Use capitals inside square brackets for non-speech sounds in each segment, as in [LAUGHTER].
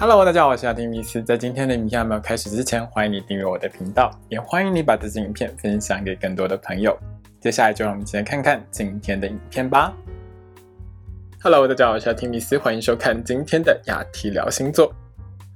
Hello，大家好，我是阿丁米斯。在今天的影片还没有开始之前，欢迎你订阅我的频道，也欢迎你把这支影片分享给更多的朋友。接下来就让我们一起来看看今天的影片吧。Hello，大家好，我是阿丁米斯，欢迎收看今天的雅提聊星座。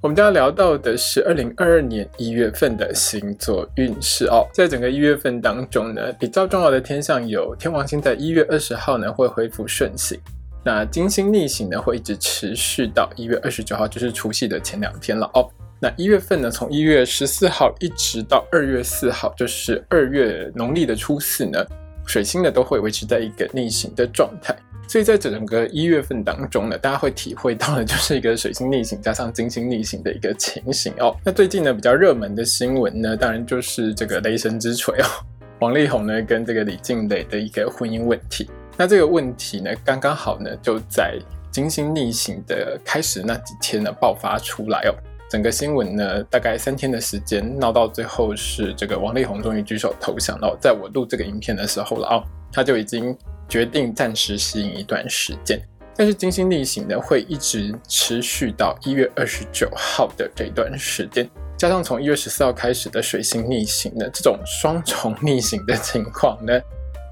我们将要聊到的是二零二二年一月份的星座运势哦。在整个一月份当中呢，比较重要的天象有天王星在一月二十号呢会恢复顺行。那金星逆行呢，会一直持续到一月二十九号，就是除夕的前两天了哦。那一月份呢，从一月十四号一直到二月四号，就是二月农历的初四呢，水星呢都会维持在一个逆行的状态。所以在整个一月份当中呢，大家会体会到的就是一个水星逆行加上金星逆行的一个情形哦。那最近呢，比较热门的新闻呢，当然就是这个雷神之锤哦，王力宏呢跟这个李静蕾的一个婚姻问题。那这个问题呢，刚刚好呢，就在金星逆行的开始那几天呢爆发出来哦。整个新闻呢，大概三天的时间闹到最后是这个王力宏终于举手投降了。在我录这个影片的时候了哦，他就已经决定暂时吸引一段时间。但是金星逆行呢，会一直持续到一月二十九号的这段时间，加上从一月十四号开始的水星逆行呢，这种双重逆行的情况呢。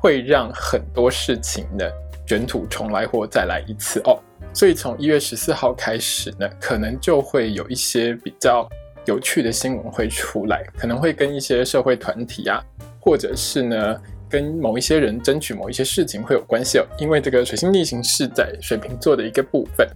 会让很多事情呢卷土重来或再来一次哦，所以从一月十四号开始呢，可能就会有一些比较有趣的新闻会出来，可能会跟一些社会团体啊，或者是呢跟某一些人争取某一些事情会有关系哦。因为这个水星逆行是在水瓶座的一个部分，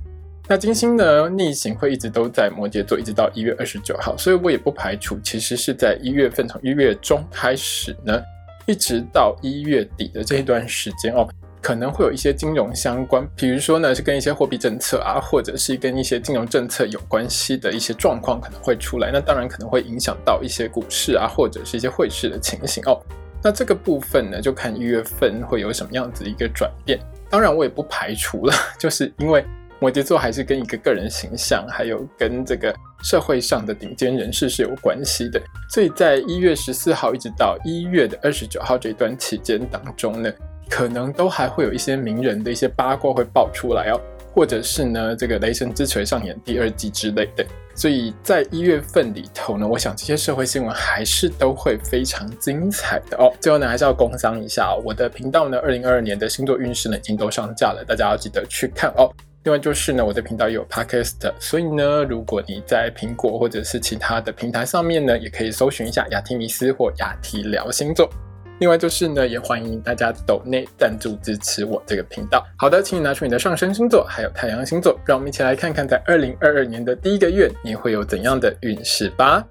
那金星呢逆行会一直都在摩羯座，一直到一月二十九号，所以我也不排除其实是在一月份从一月中开始呢。一直到一月底的这一段时间哦，可能会有一些金融相关，比如说呢是跟一些货币政策啊，或者是跟一些金融政策有关系的一些状况可能会出来。那当然可能会影响到一些股市啊，或者是一些汇市的情形哦。那这个部分呢，就看一月份会有什么样子一个转变。当然我也不排除了，[LAUGHS] 就是因为。摩羯座还是跟一个个人形象，还有跟这个社会上的顶尖人士是有关系的。所以在一月十四号一直到一月的二十九号这段期间当中呢，可能都还会有一些名人的一些八卦会爆出来哦，或者是呢这个雷神之锤上演第二季之类的。所以在一月份里头呢，我想这些社会新闻还是都会非常精彩的哦。最后呢，还是要工商一下，我的频道呢，二零二二年的星座运势呢已经都上架了，大家要记得去看哦。另外就是呢，我的频道也有 podcast，所以呢，如果你在苹果或者是其他的平台上面呢，也可以搜寻一下雅提米斯或雅提聊星座。另外就是呢，也欢迎大家抖内赞助支持我这个频道。好的，请你拿出你的上升星座还有太阳星座，让我们一起来看看在二零二二年的第一个月你会有怎样的运势吧。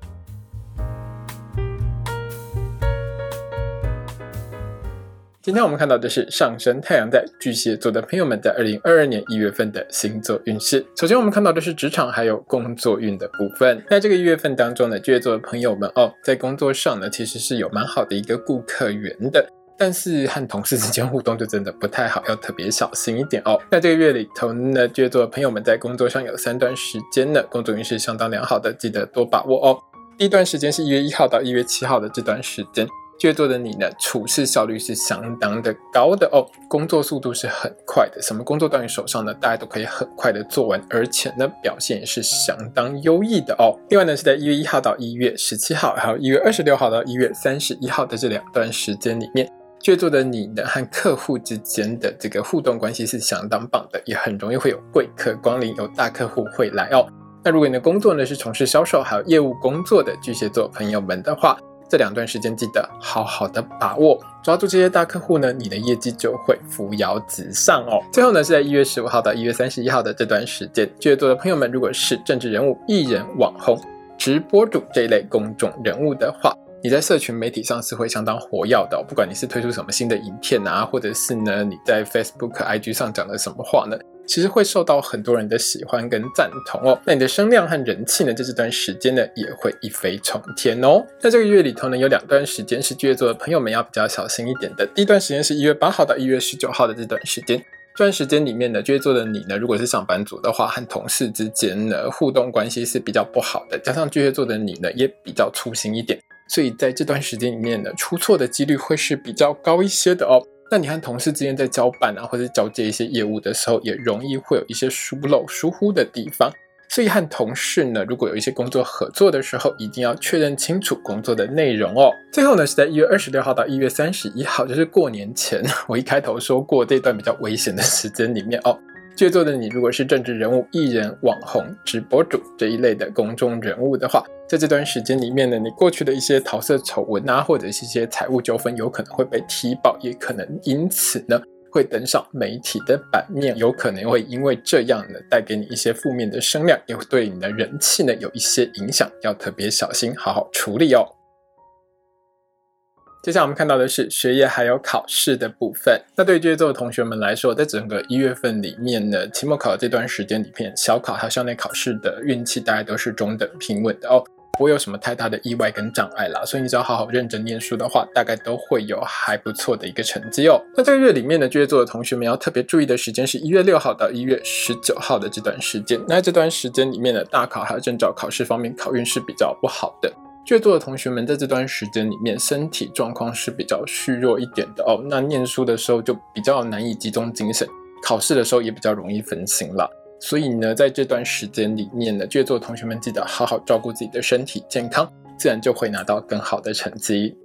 今天我们看到的是上升太阳在巨蟹座的朋友们在二零二二年一月份的星座运势。首先，我们看到的是职场还有工作运的部分。在这个一月份当中呢，巨蟹座的朋友们哦，在工作上呢，其实是有蛮好的一个顾客缘的，但是和同事之间互动就真的不太好，要特别小心一点哦。在这个月里头呢，巨蟹座的朋友们在工作上有三段时间呢，工作运势相当良好的，记得多把握哦。第一段时间是一月一号到一月七号的这段时间。巨蟹座的你呢，处事效率是相当的高的哦，工作速度是很快的，什么工作到你手上呢，大家都可以很快的做完，而且呢，表现也是相当优异的哦。另外呢，是在一月一号到一月十七号，还有一月二十六号到一月三十一号的这两段时间里面，巨蟹座的你呢，和客户之间的这个互动关系是相当棒的，也很容易会有贵客光临，有大客户会来哦。那如果你的工作呢是从事销售还有业务工作的巨蟹座朋友们的话，这两段时间记得好好的把握，抓住这些大客户呢，你的业绩就会扶摇直上哦。最后呢，是在一月十五号到一月三十一号的这段时间，巨蟹座的朋友们，如果是政治人物、艺人、网红、直播主这一类公众人物的话，你在社群媒体上是会相当活跃的。不管你是推出什么新的影片啊，或者是呢你在 Facebook、IG 上讲了什么话呢？其实会受到很多人的喜欢跟赞同哦，那你的声量和人气呢，在这段时间呢也会一飞冲天哦。在这个月里头呢，有两段时间是巨蟹座的朋友们要比较小心一点的。第一段时间是一月八号到一月十九号的这段时间，这段时间里面呢，巨蟹座的你呢，如果是上班族的话，和同事之间呢互动关系是比较不好的，加上巨蟹座的你呢也比较粗心一点，所以在这段时间里面呢，出错的几率会是比较高一些的哦。那你和同事之间在交办啊，或者交接一些业务的时候，也容易会有一些疏漏、疏忽的地方。所以和同事呢，如果有一些工作合作的时候，一定要确认清楚工作的内容哦。最后呢，是在一月二十六号到一月三十一号，就是过年前，[LAUGHS] 我一开头说过这段比较危险的时间里面哦。巨蟹座的你，如果是政治人物、艺人、网红、直播主这一类的公众人物的话，在这段时间里面呢，你过去的一些桃色丑闻啊，或者是一些财务纠纷，有可能会被踢爆，也可能因此呢。会登上媒体的版面，有可能会因为这样呢带给你一些负面的声量，也会对你的人气呢有一些影响，要特别小心，好好处理哦。接下来我们看到的是学业还有考试的部分。那对于巨蟹座的同学们来说，在整个一月份里面呢，期末考这段时间里面，小考还有校内考试的运气大概都是中等平稳的哦。不会有什么太大的意外跟障碍啦，所以你只要好好认真念书的话，大概都会有还不错的一个成绩哦。那这个月里面呢，巨蟹座的同学们要特别注意的时间是一月六号到一月十九号的这段时间。那这段时间里面的大考还有证照考试方面，考运是比较不好的。巨座的同学们在这段时间里面，身体状况是比较虚弱一点的哦。那念书的时候就比较难以集中精神，考试的时候也比较容易分心了。所以呢，在这段时间里面呢，巨蟹座同学们记得好好照顾自己的身体健康，自然就会拿到更好的成绩。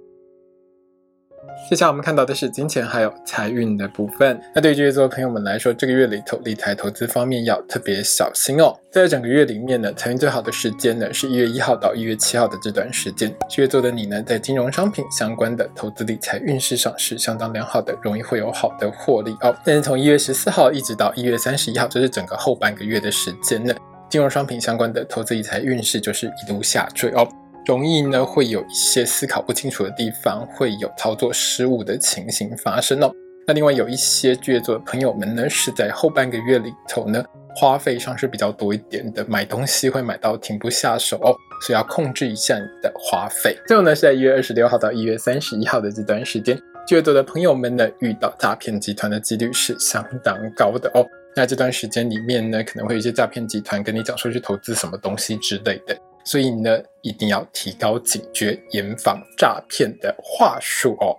接下来我们看到的是金钱还有财运的部分。那对于巨蟹座朋友们来说，这个月里头理财投资方面要特别小心哦。在整个月里面呢，财运最好的时间呢是一月一号到一月七号的这段时间。巨蟹座的你呢，在金融商品相关的投资理财运势上是相当良好的，容易会有好的获利哦。但是从一月十四号一直到一月三十一号，这是整个后半个月的时间呢，金融商品相关的投资理财运势就是一路下坠哦。容易呢会有一些思考不清楚的地方，会有操作失误的情形发生哦。那另外有一些巨蟹座的朋友们呢，是在后半个月里头呢，花费上是比较多一点的，买东西会买到停不下手哦，所以要控制一下你的花费。最后呢是在一月二十六号到一月三十一号的这段时间，巨蟹座的朋友们呢，遇到诈骗集团的几率是相当高的哦。那这段时间里面呢，可能会有一些诈骗集团跟你讲说去投资什么东西之类的。所以呢，一定要提高警觉，严防诈骗的话术哦。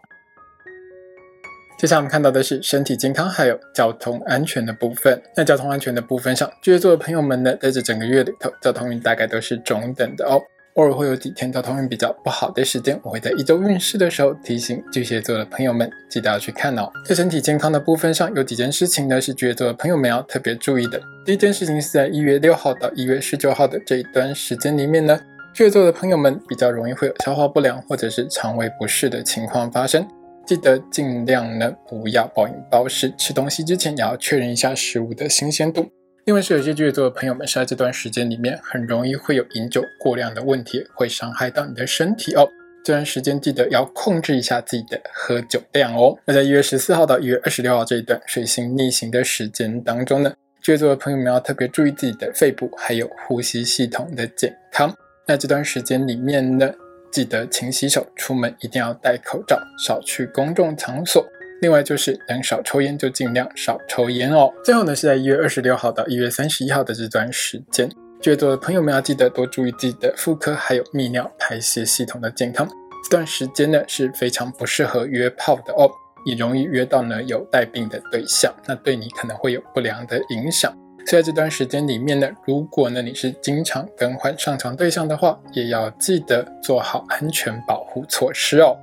接下来我们看到的是身体健康还有交通安全的部分。那交通安全的部分上，巨蟹座的朋友们呢，在这整个月里头，交通运大概都是中等的哦。偶尔会有几天交通运比较不好的时间，我会在一周运势的时候提醒巨蟹座的朋友们，记得要去看哦。在身体健康的部分上，有几件事情呢是巨蟹座的朋友们要特别注意的。第一件事情是在一月六号到一月十九号的这一段时间里面呢，巨蟹座的朋友们比较容易会有消化不良或者是肠胃不适的情况发生，记得尽量呢不要暴饮暴食，吃东西之前也要确认一下食物的新鲜度。因为是有些巨蟹座的朋友们是在这段时间里面很容易会有饮酒过量的问题，会伤害到你的身体哦。这段时间记得要控制一下自己的喝酒量哦。那在一月十四号到一月二十六号这一段水星逆行的时间当中呢，巨蟹座的朋友们要特别注意自己的肺部还有呼吸系统的健康。那这段时间里面呢，记得勤洗手，出门一定要戴口罩，少去公众场所。另外就是能少抽烟就尽量少抽烟哦。最后呢是在一月二十六号到一月三十一号的这段时间，巨蟹座的朋友们要记得多注意自己的妇科还有泌尿排泄系统的健康。这段时间呢是非常不适合约炮的哦，也容易约到呢有带病的对象，那对你可能会有不良的影响。所以在这段时间里面呢，如果呢你是经常更换上床对象的话，也要记得做好安全保护措施哦。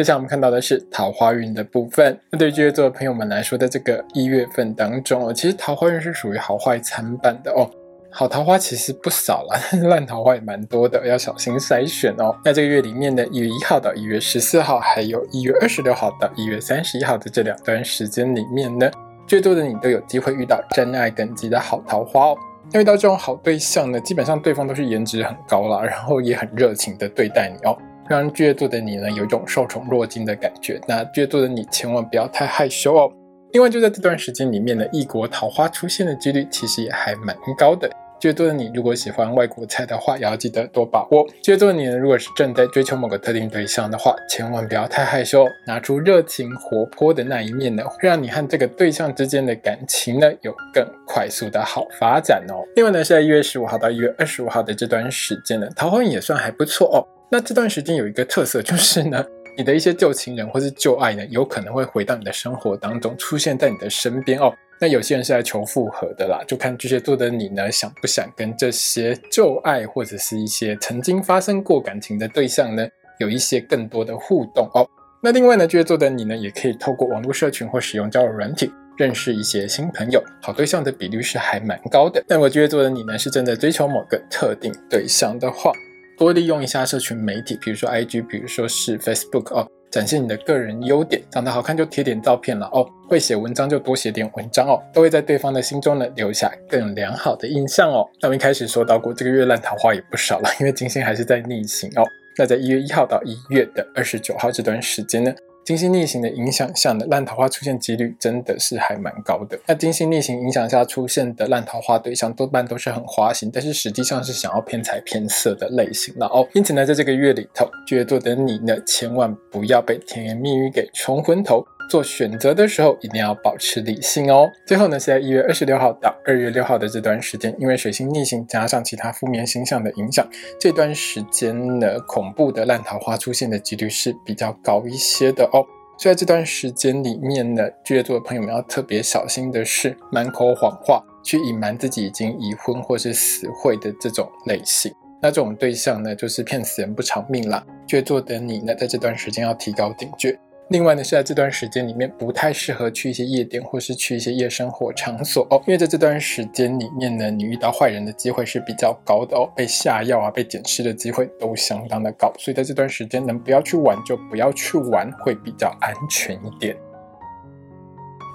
接下来我们看到的是桃花运的部分。那对巨蟹座的朋友们来说，在这个一月份当中哦，其实桃花运是属于好坏参半的哦。好桃花其实不少了，但 [LAUGHS] 是烂桃花也蛮多的，要小心筛选哦。那这个月里面的一月一号到一月十四号，还有一月二十六号到一月三十一号的这两段时间里面呢，最多的你都有机会遇到真爱等级的好桃花哦。那遇到这种好对象呢，基本上对方都是颜值很高啦，然后也很热情的对待你哦。让巨蟹座的你呢，有一种受宠若惊的感觉。那巨蟹座的你千万不要太害羞哦。另外，就在这段时间里面呢，异国桃花出现的几率其实也还蛮高的。巨蟹座的你如果喜欢外国菜的话，也要记得多把握。巨蟹座的你呢，如果是正在追求某个特定对象的话，千万不要太害羞，拿出热情活泼的那一面呢，会让你和这个对象之间的感情呢，有更快速的好发展哦。另外呢，是在一月十五号到一月二十五号的这段时间呢，桃花运也算还不错哦。那这段时间有一个特色，就是呢，你的一些旧情人或是旧爱呢，有可能会回到你的生活当中，出现在你的身边哦。那有些人是来求复合的啦，就看巨蟹座的你呢，想不想跟这些旧爱或者是一些曾经发生过感情的对象呢，有一些更多的互动哦。那另外呢，巨蟹座的你呢，也可以透过网络社群或使用交友软体认识一些新朋友，好对象的比率是还蛮高的。但我巨蟹座的你呢，是正在追求某个特定对象的话，多利用一下社群媒体，比如说 IG，比如说是 Facebook 哦。展现你的个人优点，长得好看就贴点照片了哦，会写文章就多写点文章哦，都会在对方的心中呢留下更良好的印象哦。那我们一开始说到过，这个月烂桃花也不少了，因为金星还是在逆行哦。那在一月一号到一月的二十九号这段时间呢？金星逆行的影响下呢烂桃花出现几率真的是还蛮高的。那金星逆行影响下出现的烂桃花对象多半都是很花心，但是实际上是想要偏财偏色的类型了哦。因此呢，在这个月里头，巨蟹座的你呢，千万不要被甜言蜜语给冲昏头。做选择的时候一定要保持理性哦。最后呢，是在一月二十六号到二月六号的这段时间，因为水星逆行加上其他负面星象的影响，这段时间呢，恐怖的烂桃花出现的几率是比较高一些的哦。所以在这段时间里面呢，巨蟹座的朋友们要特别小心的是，满口谎话去隐瞒自己已经已婚或是死会的这种类型。那这种对象呢，就是骗死人不偿命啦。巨蟹座的你呢，在这段时间要提高警觉。另外呢，是在这段时间里面不太适合去一些夜店或是去一些夜生活场所哦，因为在这段时间里面呢，你遇到坏人的机会是比较高的哦，被下药啊、被捡尸的机会都相当的高，所以在这段时间能不要去玩就不要去玩，会比较安全一点。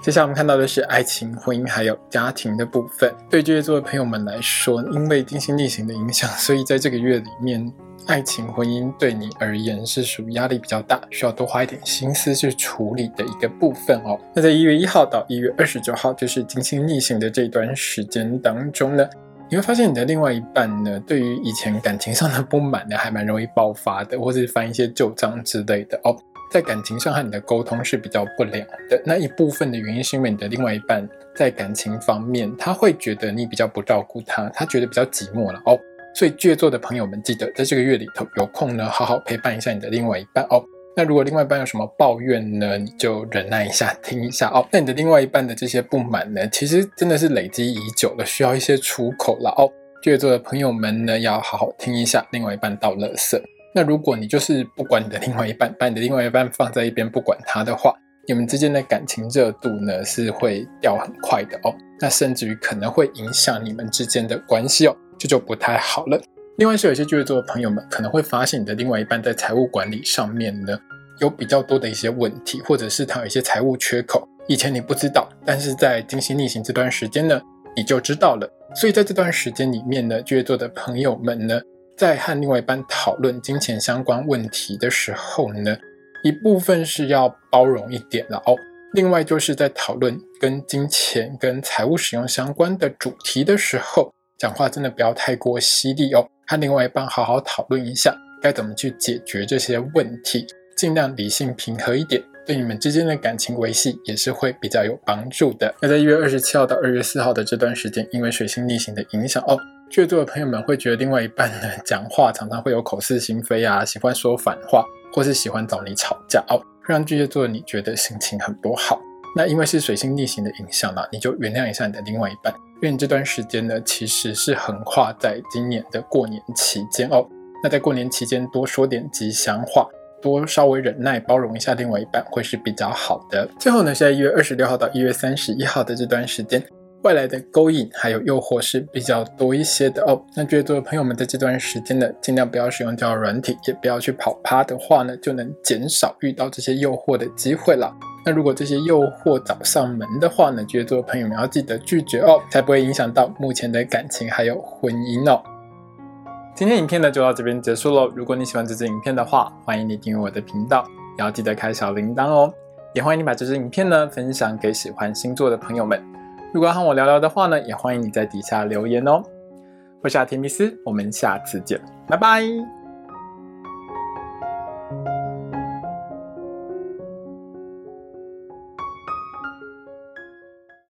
接下来我们看到的是爱情、婚姻还有家庭的部分。对巨蟹座的朋友们来说，因为金星逆行的影响，所以在这个月里面。爱情婚姻对你而言是属于压力比较大，需要多花一点心思去处理的一个部分哦。那在一月一号到一月二十九号，就是金星逆行的这段时间当中呢，你会发现你的另外一半呢，对于以前感情上的不满呢，还蛮容易爆发的，或是翻一些旧账之类的哦。在感情上和你的沟通是比较不良的，那一部分的原因是因为你的另外一半在感情方面，他会觉得你比较不照顾他，他觉得比较寂寞了哦。所以巨蟹座的朋友们，记得在这个月里头有空呢，好好陪伴一下你的另外一半哦。那如果另外一半有什么抱怨呢，你就忍耐一下，听一下哦。那你的另外一半的这些不满呢，其实真的是累积已久了，需要一些出口了哦。巨蟹座的朋友们呢，要好好听一下另外一半倒垃圾。那如果你就是不管你的另外一半，把你的另外一半放在一边不管他的话，你们之间的感情热度呢是会掉很快的哦。那甚至于可能会影响你们之间的关系哦。这就不太好了。另外是有些巨蟹座的朋友们可能会发现你的另外一半在财务管理上面呢有比较多的一些问题，或者是他有一些财务缺口，以前你不知道，但是在金星逆行这段时间呢你就知道了。所以在这段时间里面呢，巨蟹座的朋友们呢在和另外一半讨论金钱相关问题的时候呢，一部分是要包容一点的哦。另外就是在讨论跟金钱跟财务使用相关的主题的时候。讲话真的不要太过犀利哦，和另外一半好好讨论一下该怎么去解决这些问题，尽量理性平和一点，对你们之间的感情维系也是会比较有帮助的。那在一月二十七号到二月四号的这段时间，因为水星逆行的影响哦，巨蟹座的朋友们会觉得另外一半呢讲话常常会有口是心非啊，喜欢说反话，或是喜欢找你吵架哦，让巨蟹座你觉得心情很不好。那因为是水星逆行的影响呢，你就原谅一下你的另外一半。因为你这段时间呢，其实是横跨在今年的过年期间哦。那在过年期间多说点吉祥话，多稍微忍耐包容一下另外一半，会是比较好的。最后呢，是在一月二十六号到一月三十一号的这段时间，外来的勾引还有诱惑是比较多一些的哦。那觉得朋友们在这段时间呢，尽量不要使用交友软体，也不要去跑趴的话呢，就能减少遇到这些诱惑的机会了。那如果这些诱惑找上门的话呢，巨蟹座的朋友们要记得拒绝哦，才不会影响到目前的感情还有婚姻哦。今天影片呢就到这边结束喽。如果你喜欢这支影片的话，欢迎你订阅我的频道，也要记得开小铃铛哦。也欢迎你把这支影片呢分享给喜欢星座的朋友们。如果要和我聊聊的话呢，也欢迎你在底下留言哦。我是阿提密斯，我们下次见，拜拜。